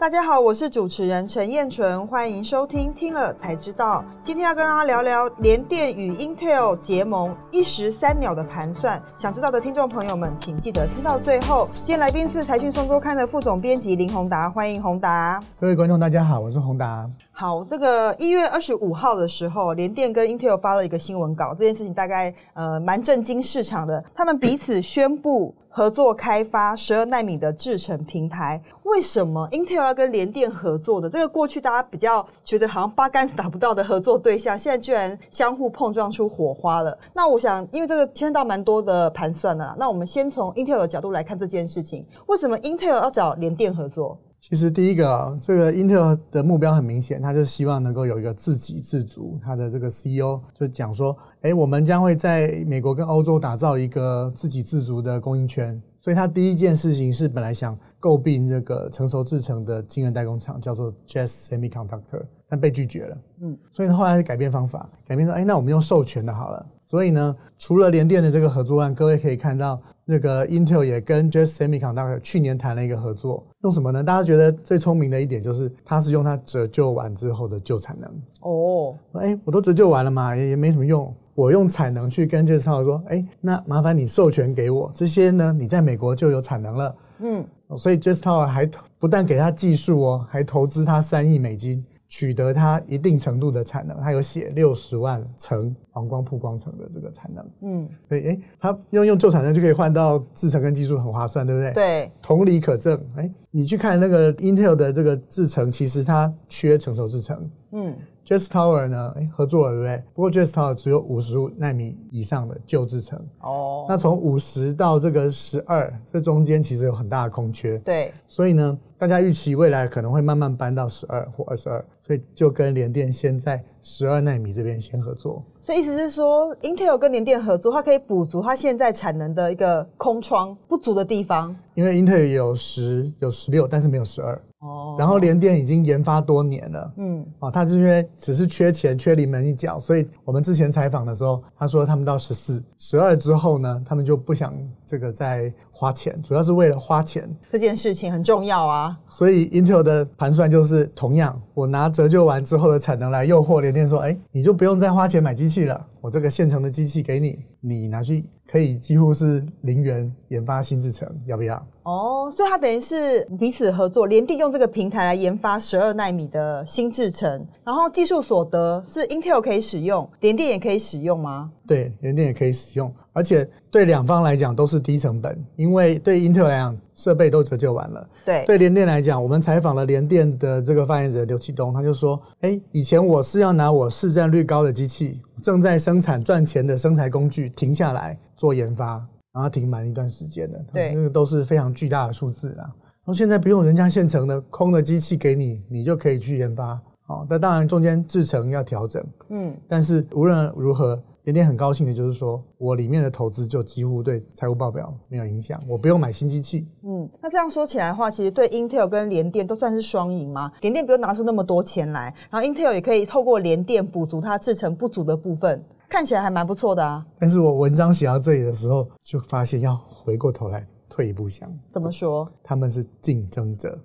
大家好，我是主持人陈燕纯，欢迎收听听了才知道。今天要跟大家聊聊联电与 Intel 结盟一石三鸟的盘算。想知道的听众朋友们，请记得听到最后。今天来宾是财讯双周刊的副总编辑林宏达，欢迎宏达。各位观众，大家好，我是宏达。好，这个一月二十五号的时候，联电跟 Intel 发了一个新闻稿，这件事情大概呃蛮震惊市场的。他们彼此宣布合作开发十二纳米的制程平台。为什么 Intel 要跟联电合作的？这个过去大家比较觉得好像八竿子打不到的合作对象，现在居然相互碰撞出火花了。那我想，因为这个牵到蛮多的盘算呢，那我们先从 Intel 的角度来看这件事情。为什么 Intel 要找联电合作？其实第一个，这个 Intel 的目标很明显，他就希望能够有一个自给自足。他的这个 CEO 就讲说：“哎，我们将会在美国跟欧洲打造一个自给自足的供应圈。”所以他第一件事情是本来想诟病这个成熟制成的晶圆代工厂，叫做 Jazz Semiconductor，但被拒绝了。嗯，所以后来改变方法，改变说：“哎，那我们用授权的好了。”所以呢，除了联电的这个合作案，各位可以看到。那个 Intel 也跟 Just Semiconductor 去年谈了一个合作，用什么呢？大家觉得最聪明的一点就是，它是用它折旧完之后的旧产能。哦，哎，我都折旧完了嘛，也也没什么用，我用产能去跟 Just 说，哎，那麻烦你授权给我这些呢，你在美国就有产能了。嗯，所以 Just Tower 还不但给他技术哦，还投资他三亿美金。取得它一定程度的产能，它有写六十万层黄光曝光层的这个产能，嗯，对，哎，它用用旧产能就可以换到制程跟技术很划算，对不对？对，同理可证，哎，你去看那个 Intel 的这个制程，其实它缺成熟制程，嗯。Just Tower 呢？哎，合作了，对不对？不过 Just Tower 只有五十纳米以上的旧制程。哦。那从五十到这个十二，这中间其实有很大的空缺。对。所以呢，大家预期未来可能会慢慢搬到十二或二十二，所以就跟联电先在十二纳米这边先合作。所以意思是说，Intel 跟联电合作，它可以补足它现在产能的一个空窗不足的地方。因为 Intel 有十有十六，但是没有十二。哦，然后联电已经研发多年了，嗯，哦，他是因为只是缺钱，缺临门一脚，所以我们之前采访的时候，他说他们到十四、十二之后呢，他们就不想这个再花钱，主要是为了花钱。这件事情很重要啊。所以 Intel 的盘算就是同样，我拿折旧完之后的产能来诱惑联电说，哎，你就不用再花钱买机器了，我这个现成的机器给你，你拿去可以几乎是零元研发新制程，要不要？哦，所以它等于是彼此合作，联电用这个平台来研发十二纳米的新制程，然后技术所得是 Intel 可以使用，联电也可以使用吗？对，联电也可以使用，而且对两方来讲都是低成本，因为对 Intel 来讲设备都折旧完了。对，对联电来讲，我们采访了联电的这个发言人刘启东，他就说：，哎，以前我是要拿我市占率高的机器，正在生产赚钱的生产工具停下来做研发。然后停满一段时间的，对，那个都是非常巨大的数字啦。然后现在不用人家现成的空的机器给你，你就可以去研发。哦，那当然中间制程要调整，嗯，但是无论如何，联电很高兴的就是说我里面的投资就几乎对财务报表没有影响，我不用买新机器。嗯，那这样说起来的话，其实对 Intel 跟联电都算是双赢吗？联电不用拿出那么多钱来，然后 Intel 也可以透过联电补足它制成不足的部分。看起来还蛮不错的啊！但是我文章写到这里的时候，就发现要回过头来退一步想，怎么说？他们是竞争者。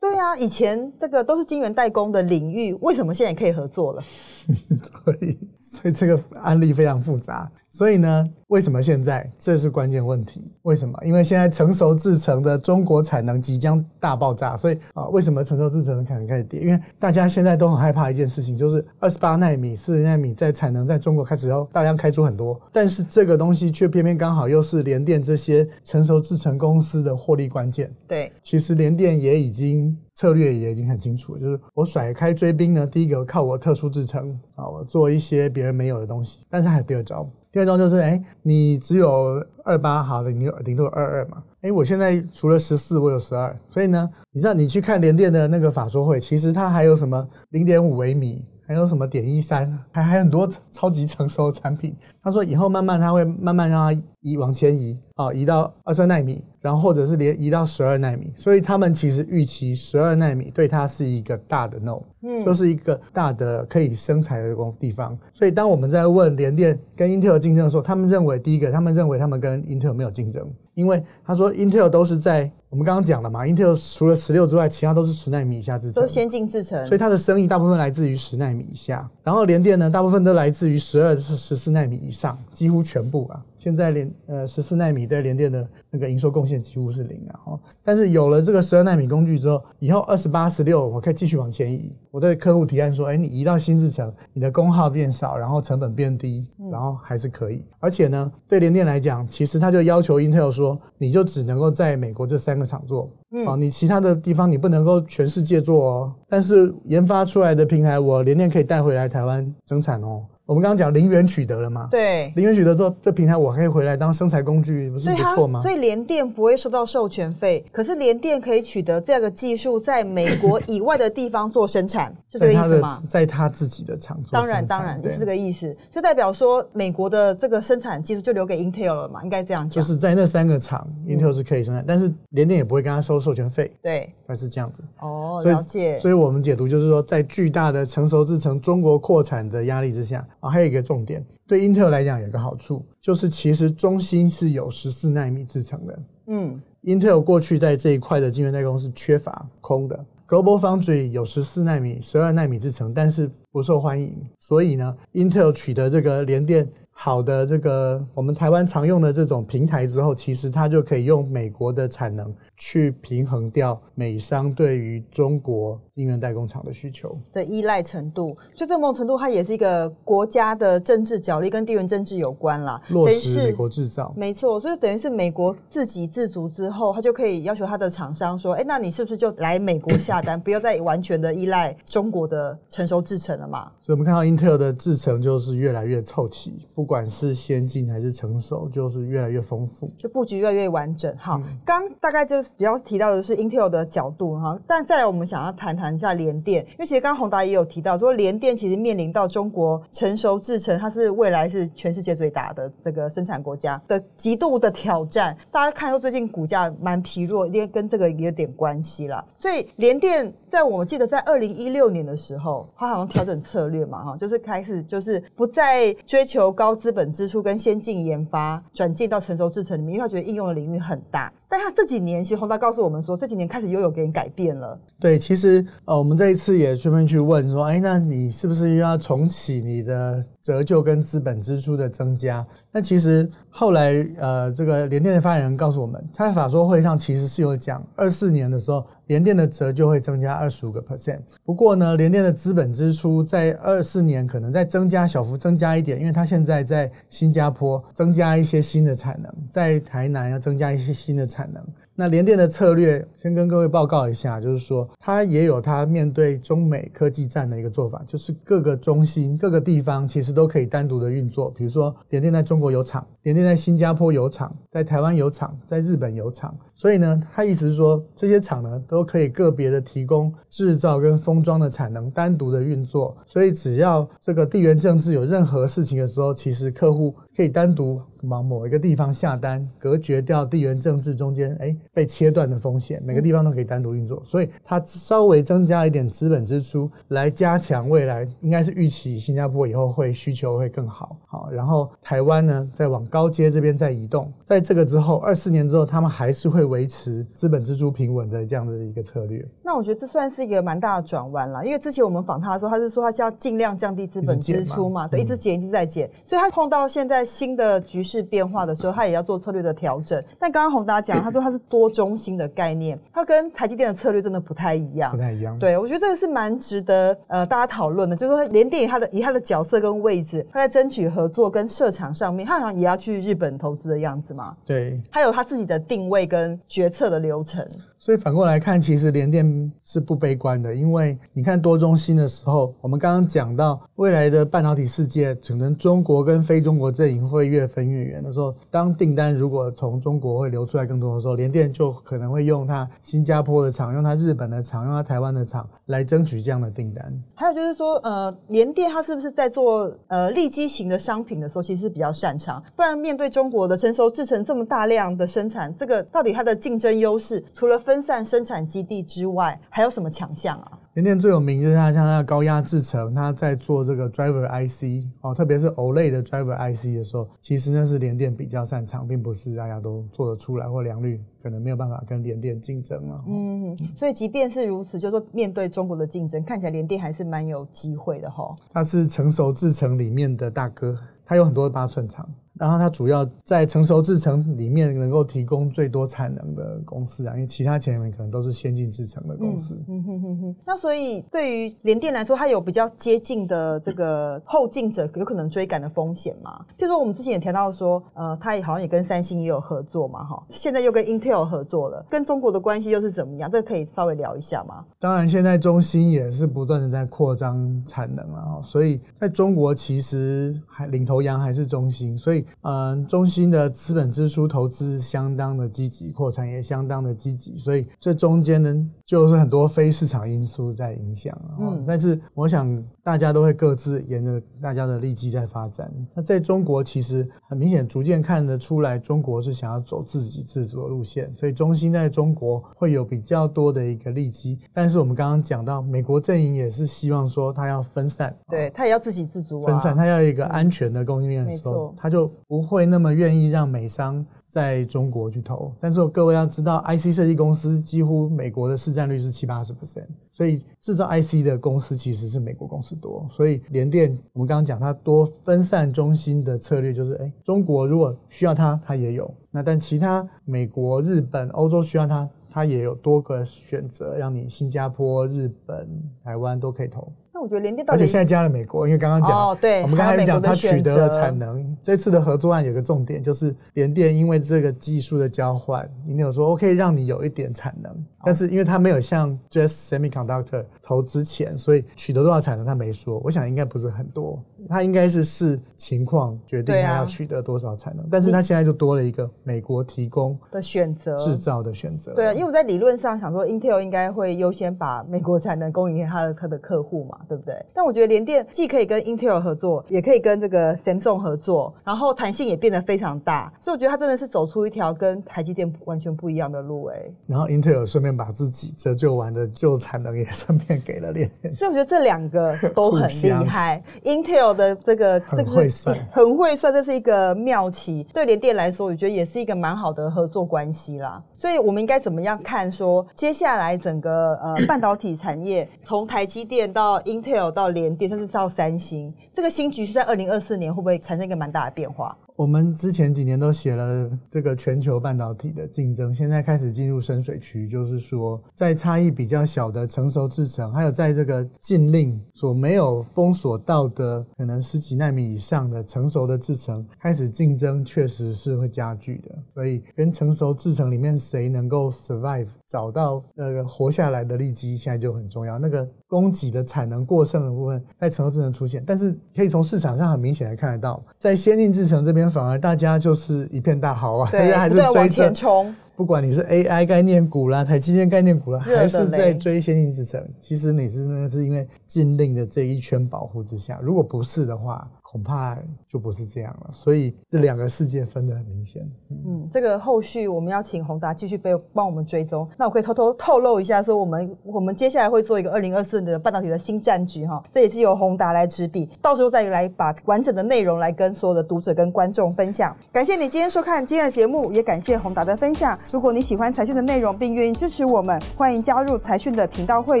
那，以前这个都是晶圆代工的领域，为什么现在可以合作了？所以，所以这个案例非常复杂。所以呢，为什么现在这是关键问题？为什么？因为现在成熟制成的中国产能即将大爆炸，所以啊，为什么成熟制成的产能开始跌？因为大家现在都很害怕一件事情，就是 二十八纳米、四十纳米在产能在中国开始要大量开出很多，但是这个东西却偏偏刚好又是联电这些成熟制成公司的获利关键。对，其实联电也已经策略也已经很清楚，就是我甩开追兵呢，第一个靠我特殊制成啊，我做一些别人没有的东西，但是还有第二招。第二种就是，哎，你只有二八好的，你有零度二二嘛，哎，我现在除了十四，我有十二，所以呢，你知道你去看联电的那个法说会，其实它还有什么零点五微米，还有什么点一三，还还很多超级成熟的产品。他说以后慢慢他会慢慢让它移往前移啊，移到二三纳米，然后或者是连移到十二纳米。所以他们其实预期十二纳米对它是一个大的 no，嗯，就是一个大的可以生产的工地方。所以当我们在问联电跟 Intel 竞争的时候，他们认为第一个，他们认为他们跟 Intel 没有竞争，因为他说 Intel 都是在我们刚刚讲了嘛，Intel 除了十六之外，其他都是十纳米以下制程，都先进制程，所以它的生意大部分来自于十纳米以下。然后联电呢，大部分都来自于十二是十四纳米以上，几乎全部啊。现在连呃十四纳米对联电的那个营收贡献几乎是零啊。哦，但是有了这个十二纳米工具之后，以后二十八、十六我可以继续往前移。我对客户提案说，哎，你移到新制程，你的功耗变少，然后成本变低，然后还是可以。而且呢，对联电来讲，其实他就要求 Intel 说，你就只能够在美国这三个厂做，哦，你其他的地方你不能够全世界做哦。但是研发出来的平台，我联电可以带回来台湾生产哦。我们刚刚讲零元取得了嘛？对，零元取得之后，这平台我可以回来当生产工具，不是不错吗？所以联电不会收到授权费，可是联电可以取得这个技术，在美国以外的地方做生产，是这个意思吗？在他自己的厂做，当然当然是这个意思，就代表说美国的这个生产技术就留给 Intel 了嘛？应该这样讲。就是在那三个厂，Intel 是可以生产，但是联电也不会跟他收授权费。对，那是这样子。哦，了解。所以我们解读就是说，在巨大的成熟制成中国扩产的压力之下，啊，还有一个重点。对英特尔来讲有个好处，就是其实中芯是有十四纳米制成的。嗯英特尔过去在这一块的晶圆代工是缺乏空的，Global Foundry 有十四纳米、十二纳米制成，但是不受欢迎。所以呢，Intel 取得这个联电好的这个我们台湾常用的这种平台之后，其实它就可以用美国的产能。去平衡掉美商对于中国晶圆代工厂的需求的依赖程度，所以这某种程度它也是一个国家的政治角力，跟地缘政治有关啦。落实美国制造，没错，所以等于是美国自给自足之后，他就可以要求他的厂商说：“哎，那你是不是就来美国下单，不要再完全的依赖中国的成熟制程了嘛？”所以我们看到英特尔的制程就是越来越凑齐，不管是先进还是成熟，就是越来越丰富，就布局越来越完整。好，刚大概就。比较提到的是 Intel 的角度哈，但再来我们想要谈谈一下联电，因为其实刚刚宏达也有提到说，联电其实面临到中国成熟制程，它是未来是全世界最大的这个生产国家的极度的挑战。大家看说最近股价蛮疲弱，因为跟这个也有点关系啦。所以联电在我记得在二零一六年的时候，它好像调整策略嘛哈，就是开始就是不再追求高资本支出跟先进研发，转进到成熟制程里面，因为他觉得应用的领域很大。但他这几年，其实宏达告诉我们说，这几年开始又有给人改变了。对，其实呃，我们这一次也顺便去问说，哎，那你是不是又要重启你的折旧跟资本支出的增加？那其实后来呃，这个联电的发言人告诉我们，他在法说会上其实是有讲，二四年的时候，联电的折旧会增加二十五个 percent。不过呢，联电的资本支出在二四年可能再增加小幅增加一点，因为它现在在新加坡增加一些新的产能，在台南要增加一些新的产能。那联电的策略，先跟各位报告一下，就是说，它也有它面对中美科技战的一个做法，就是各个中心、各个地方其实都可以单独的运作。比如说，联电在中国有厂，联电在新加坡有厂，在台湾有厂，在日本有厂。所以呢，他意思是说，这些厂呢都可以个别的提供制造跟封装的产能，单独的运作。所以只要这个地缘政治有任何事情的时候，其实客户可以单独。往某一个地方下单，隔绝掉地缘政治中间哎被切断的风险，每个地方都可以单独运作，所以它稍微增加一点资本支出来加强未来，应该是预期新加坡以后会需求会更好。好，然后台湾呢再往高阶这边再移动，在这个之后二四年之后，他们还是会维持资本支出平稳的这样的一个策略。那我觉得这算是一个蛮大的转弯了，因为之前我们访他的时候，他是说他是要尽量降低资本支出嘛，对，一直减一直在减，所以他碰到现在新的局势。变化的时候，他也要做策略的调整。但刚刚宏达讲，他说他是多中心的概念，他跟台积电的策略真的不太一样，不太一样。对，我觉得这个是蛮值得呃大家讨论的，就是说联电以他的以他的角色跟位置，他在争取合作跟设厂上面，他好像也要去日本投资的样子嘛。对，他有他自己的定位跟决策的流程。所以反过来看，其实联电是不悲观的，因为你看多中心的时候，我们刚刚讲到未来的半导体世界，可能中国跟非中国阵营会越分越远的时候，当订单如果从中国会流出来更多的时候，联电就可能会用它新加坡的厂、用它日本的厂、用它台湾的厂来争取这样的订单。还有就是说，呃，联电它是不是在做呃利基型的商品的时候，其实比较擅长？不然面对中国的成熟制成这么大量的生产，这个到底它的竞争优势，除了分散生产基地之外，还有什么强项啊？联电最有名就是它像它的高压制程，它在做这个 driver IC 哦，特别是 OLED 的 driver IC 的时候，其实那是联电比较擅长，并不是大家都做得出来，或良率可能没有办法跟联电竞争了。嗯，所以即便是如此，就说面对中国的竞争，看起来联电还是蛮有机会的哈。它是成熟制程里面的大哥，它有很多八寸厂。然后它主要在成熟制程里面能够提供最多产能的公司啊，因为其他前面可能都是先进制程的公司。嗯哼哼哼。那所以对于联电来说，它有比较接近的这个后进者有可能追赶的风险嘛？譬如说我们之前也提到说，呃，它也好像也跟三星也有合作嘛，哈，现在又跟 Intel 合作了，跟中国的关系又是怎么样？这个可以稍微聊一下吗？当然，现在中芯也是不断的在扩张产能啊，所以在中国其实还领头羊还是中芯，所以嗯中。心的资本支出投资相当的积极，扩产也相当的积极，所以这中间呢，就是很多非市场因素在影响嗯，但是我想大家都会各自沿着大家的利基在发展。那在中国其实很明显，逐渐看得出来，中国是想要走自给自足的路线，所以中心在中国会有比较多的一个利基。但是我们刚刚讲到，美国阵营也是希望说，它要分散，对它也要自给自足，啊分散，它要一个安全的供应链的时候，它就不会那么。愿意让美商在中国去投，但是各位要知道，IC 设计公司几乎美国的市占率是七八十 percent，所以制造 IC 的公司其实是美国公司多。所以联电，我们刚刚讲它多分散中心的策略，就是哎，中国如果需要它，它也有；那但其他美国、日本、欧洲需要它，它也有多个选择，让你新加坡、日本、台湾都可以投。我觉得联电，而且现在加了美国，因为刚刚讲，哦，对，我们刚才讲它取得了产能。这次的合作案有个重点，就是联电因为这个技术的交换，你有说 OK 让你有一点产能，但是因为它没有向 Just Semiconductor 投资钱，所以取得多少产能他没说。我想应该不是很多，他应该是视情况决定他要取得多少产能。但是他现在就多了一个美国提供的选择，制造的选择。对啊，因为我在理论上想说，Intel 应该会优先把美国产能供应给他的他的客户嘛。对不对？但我觉得联电既可以跟 Intel 合作，也可以跟这个 Samsung 合作，然后弹性也变得非常大，所以我觉得他真的是走出一条跟台积电完全不一样的路哎。然后 Intel 顺便把自己折旧完的旧产能也顺便给了联电，所以我觉得这两个都很厉害。Intel 的这个很会算，很会算，这是一个妙棋。对联电来说，我觉得也是一个蛮好的合作关系啦。所以我们应该怎么样看？说接下来整个呃 半导体产业从台积电到 Intel 到联电，甚至到三星，这个新局势在二零二四年会不会产生一个蛮大的变化？我们之前几年都写了这个全球半导体的竞争，现在开始进入深水区，就是说在差异比较小的成熟制程，还有在这个禁令所没有封锁到的可能十几纳米以上的成熟的制程，开始竞争确实是会加剧的。所以跟成熟制程里面谁能够 survive，找到那个活下来的利基，现在就很重要。那个供给的产能过剩的部分在成熟制程出现，但是可以从市场上很明显的看得到，在先进制程这边。反而大家就是一片大好啊，大家 还是追前冲。不管你是 AI 概念股啦，台积电概念股啦，还是在追先进制程，其实你是那是因为禁令的这一圈保护之下，如果不是的话。恐怕就不是这样了，所以这两个世界分得很明显。嗯，这个后续我们要请宏达继续被帮我们追踪。那我可以偷偷透露一下，说我们我们接下来会做一个二零二四的半导体的新战局哈，这也是由宏达来执笔，到时候再来把完整的内容来跟所有的读者跟观众分享。感谢你今天收看今天的节目，也感谢宏达的分享。如果你喜欢财讯的内容，并愿意支持我们，欢迎加入财讯的频道会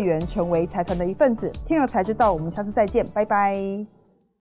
员，成为财团的一份子。听了才知道，我们下次再见，拜拜。